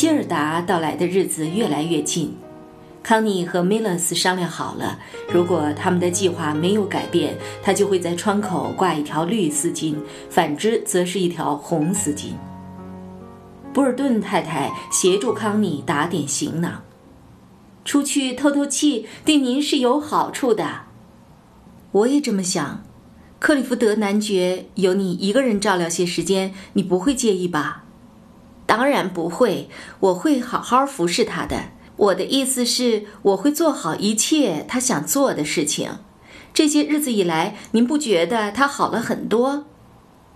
希尔达到来的日子越来越近，康妮和梅勒斯商量好了，如果他们的计划没有改变，他就会在窗口挂一条绿丝巾，反之则是一条红丝巾。博尔顿太太协助康妮打点行囊，出去透透气对您是有好处的。我也这么想。克里夫德男爵由你一个人照料些时间，你不会介意吧？当然不会，我会好好服侍他的。我的意思是，我会做好一切他想做的事情。这些日子以来，您不觉得他好了很多？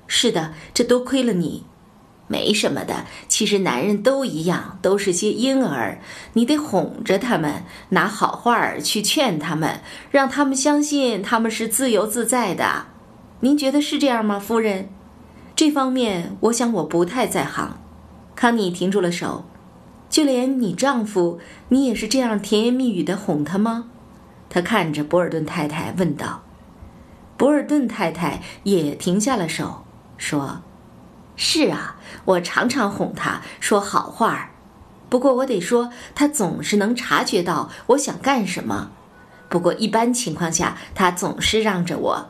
是的，这都亏了你。没什么的，其实男人都一样，都是些婴儿。你得哄着他们，拿好话儿去劝他们，让他们相信他们是自由自在的。您觉得是这样吗，夫人？这方面，我想我不太在行。康妮停住了手。就连你丈夫，你也是这样甜言蜜语的哄他吗？他看着博尔顿太太问道。博尔顿太太也停下了手，说。是啊，我常常哄他说好话儿，不过我得说，他总是能察觉到我想干什么。不过一般情况下，他总是让着我。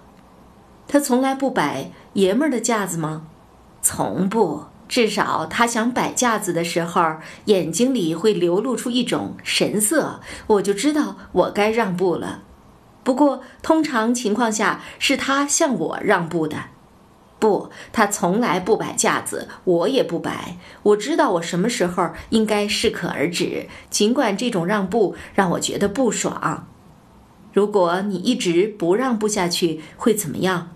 他从来不摆爷们儿的架子吗？从不，至少他想摆架子的时候，眼睛里会流露出一种神色，我就知道我该让步了。不过通常情况下，是他向我让步的。不，他从来不摆架子，我也不摆。我知道我什么时候应该适可而止，尽管这种让步让我觉得不爽。如果你一直不让步下去，会怎么样？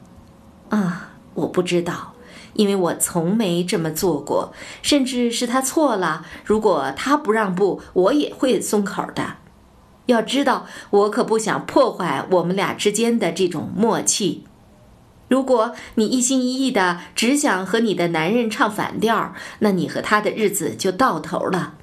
啊，我不知道，因为我从没这么做过。甚至是他错了，如果他不让步，我也会松口的。要知道，我可不想破坏我们俩之间的这种默契。如果你一心一意的只想和你的男人唱反调，那你和他的日子就到头了。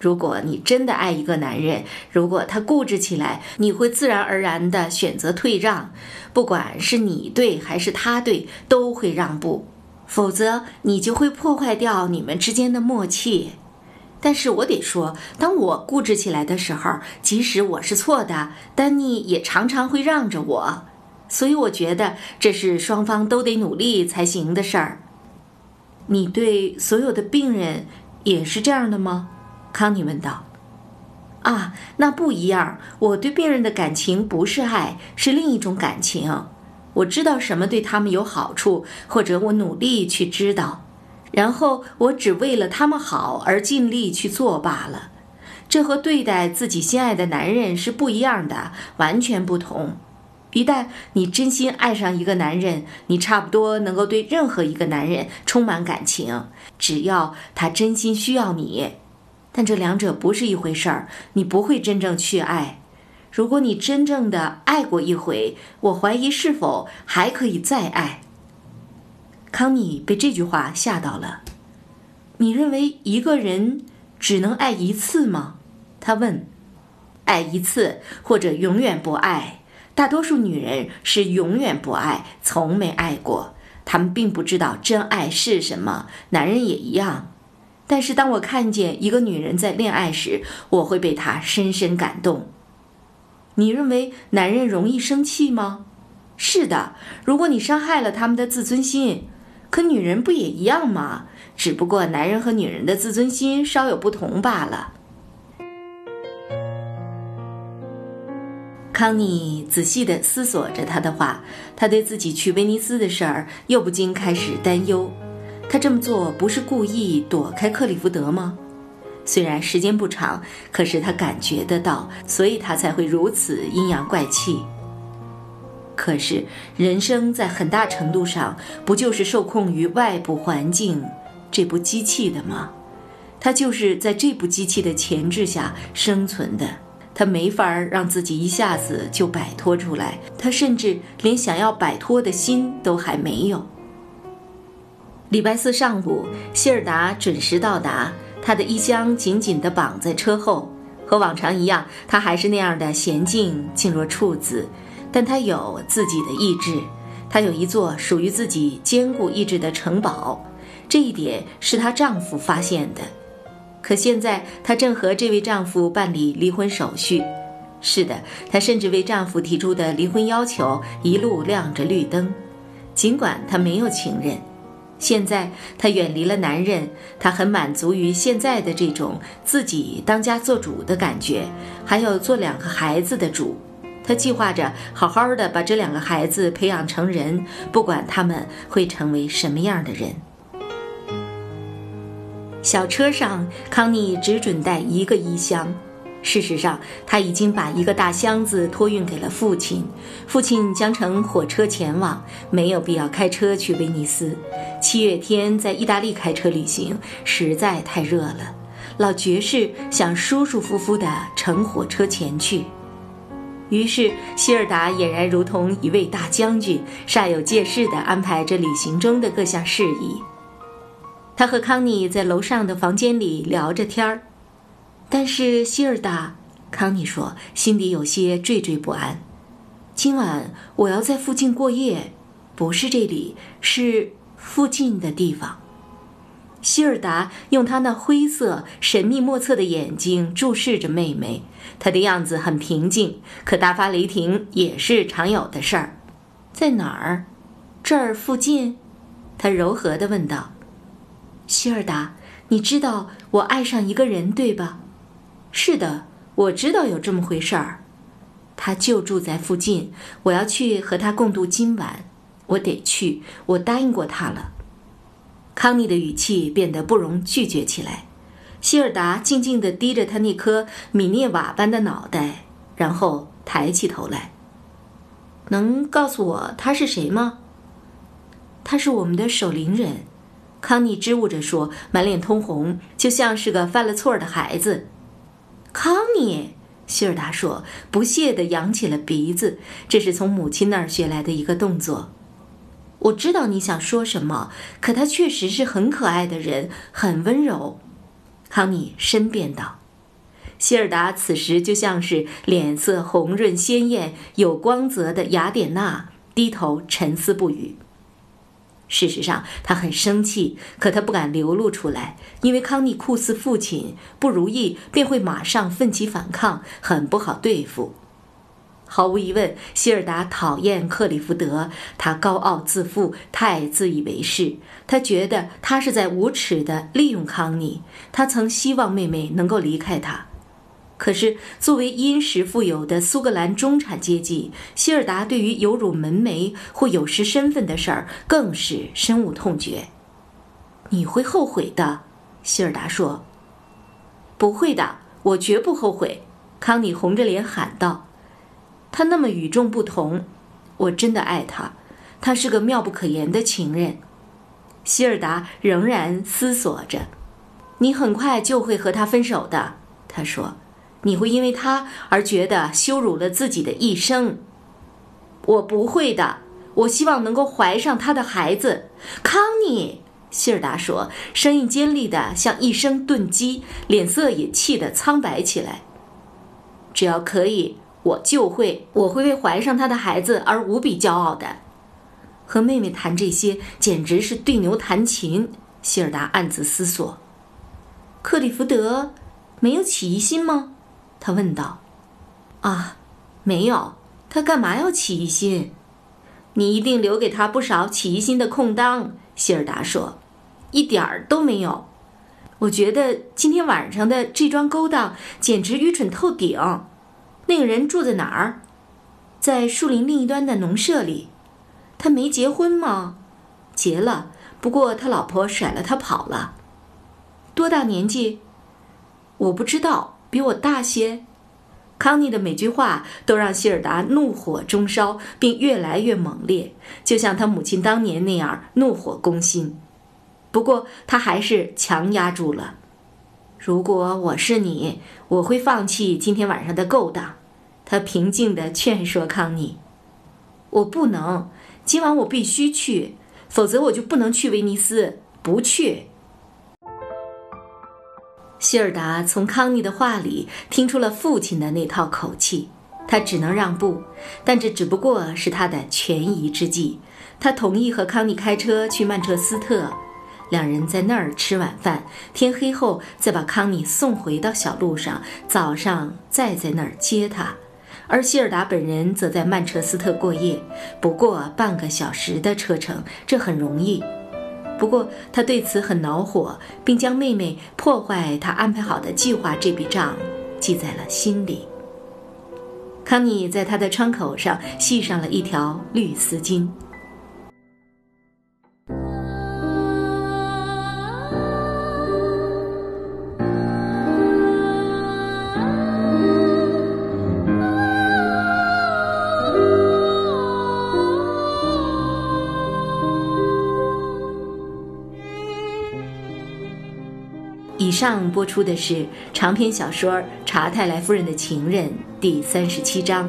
如果你真的爱一个男人，如果他固执起来，你会自然而然的选择退让，不管是你对还是他对，都会让步。否则，你就会破坏掉你们之间的默契。但是我得说，当我固执起来的时候，即使我是错的，丹尼也常常会让着我。所以我觉得这是双方都得努力才行的事儿。你对所有的病人也是这样的吗？康妮问道。啊，那不一样。我对病人的感情不是爱，是另一种感情。我知道什么对他们有好处，或者我努力去知道，然后我只为了他们好而尽力去做罢了。这和对待自己心爱的男人是不一样的，完全不同。一旦你真心爱上一个男人，你差不多能够对任何一个男人充满感情，只要他真心需要你。但这两者不是一回事儿，你不会真正去爱。如果你真正的爱过一回，我怀疑是否还可以再爱。康妮被这句话吓到了。你认为一个人只能爱一次吗？他问。爱一次，或者永远不爱。大多数女人是永远不爱，从没爱过。她们并不知道真爱是什么。男人也一样。但是当我看见一个女人在恋爱时，我会被她深深感动。你认为男人容易生气吗？是的，如果你伤害了他们的自尊心。可女人不也一样吗？只不过男人和女人的自尊心稍有不同罢了。康妮仔细地思索着他的话，他对自己去威尼斯的事儿又不禁开始担忧。他这么做不是故意躲开克里福德吗？虽然时间不长，可是他感觉得到，所以他才会如此阴阳怪气。可是人生在很大程度上不就是受控于外部环境这部机器的吗？他就是在这部机器的钳制下生存的。他没法让自己一下子就摆脱出来，他甚至连想要摆脱的心都还没有。礼拜四上午，希尔达准时到达，他的衣箱紧紧地绑在车后。和往常一样，他还是那样的娴静，静若处子。但他有自己的意志，他有一座属于自己坚固意志的城堡。这一点是她丈夫发现的。可现在，她正和这位丈夫办理离婚手续。是的，她甚至为丈夫提出的离婚要求一路亮着绿灯，尽管她没有情人。现在，她远离了男人，她很满足于现在的这种自己当家做主的感觉，还有做两个孩子的主。她计划着好好的把这两个孩子培养成人，不管他们会成为什么样的人。小车上，康妮只准带一个衣箱。事实上，他已经把一个大箱子托运给了父亲。父亲将乘火车前往，没有必要开车去威尼斯。七月天在意大利开车旅行实在太热了。老爵士想舒舒服服地乘火车前去。于是，希尔达俨然如同一位大将军，煞有介事地安排着旅行中的各项事宜。他和康妮在楼上的房间里聊着天儿，但是希尔达，康妮说，心里有些惴惴不安。今晚我要在附近过夜，不是这里，是附近的地方。希尔达用他那灰色、神秘莫测的眼睛注视着妹妹，她的样子很平静，可大发雷霆也是常有的事儿。在哪儿？这儿附近？他柔和地问道。希尔达，你知道我爱上一个人，对吧？是的，我知道有这么回事儿。他就住在附近，我要去和他共度今晚。我得去，我答应过他了。康妮的语气变得不容拒绝起来。希尔达静静地低着他那颗米涅瓦般的脑袋，然后抬起头来。能告诉我他是谁吗？他是我们的守灵人。康妮支吾着说，满脸通红，就像是个犯了错的孩子。康妮，希尔达说，不屑地扬起了鼻子，这是从母亲那儿学来的一个动作。我知道你想说什么，可他确实是很可爱的人，很温柔。康妮申辩道。希尔达此时就像是脸色红润鲜艳、有光泽的雅典娜，低头沉思不语。事实上，他很生气，可他不敢流露出来，因为康妮酷似父亲，不如意便会马上奋起反抗，很不好对付。毫无疑问，希尔达讨厌克里福德，他高傲自负，太自以为是。他觉得他是在无耻地利用康妮，他曾希望妹妹能够离开他。可是，作为殷实富有的苏格兰中产阶级，希尔达对于有辱门楣或有失身份的事儿更是深恶痛绝。你会后悔的，希尔达说。不会的，我绝不后悔。康妮红着脸喊道。他那么与众不同，我真的爱他。他是个妙不可言的情人。希尔达仍然思索着。你很快就会和他分手的，他说。你会因为他而觉得羞辱了自己的一生。我不会的，我希望能够怀上他的孩子。康妮，希尔达说，声音尖利的像一声钝击，脸色也气得苍白起来。只要可以，我就会，我会为怀上他的孩子而无比骄傲的。和妹妹谈这些简直是对牛弹琴。希尔达暗自思索。克里福德没有起疑心吗？他问道：“啊，没有，他干嘛要起疑心？你一定留给他不少起疑心的空当。”希尔达说：“一点儿都没有。我觉得今天晚上的这桩勾当简直愚蠢透顶。那个人住在哪儿？在树林另一端的农舍里。他没结婚吗？结了，不过他老婆甩了他跑了。多大年纪？我不知道。”比我大些，康妮的每句话都让希尔达怒火中烧，并越来越猛烈，就像他母亲当年那样怒火攻心。不过他还是强压住了。如果我是你，我会放弃今天晚上的勾当。”他平静地劝说康妮：“我不能，今晚我必须去，否则我就不能去威尼斯。不去。”希尔达从康妮的话里听出了父亲的那套口气，他只能让步，但这只不过是他的权宜之计。他同意和康妮开车去曼彻斯特，两人在那儿吃晚饭，天黑后再把康妮送回到小路上，早上再在那儿接她。而希尔达本人则在曼彻斯特过夜，不过半个小时的车程，这很容易。不过他对此很恼火，并将妹妹破坏他安排好的计划这笔账记在了心里。康妮在他的窗口上系上了一条绿丝巾。以上播出的是长篇小说《查泰莱夫人的情人》第三十七章，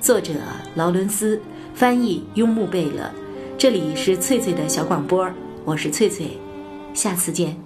作者劳伦斯，翻译雍木贝勒。这里是翠翠的小广播，我是翠翠，下次见。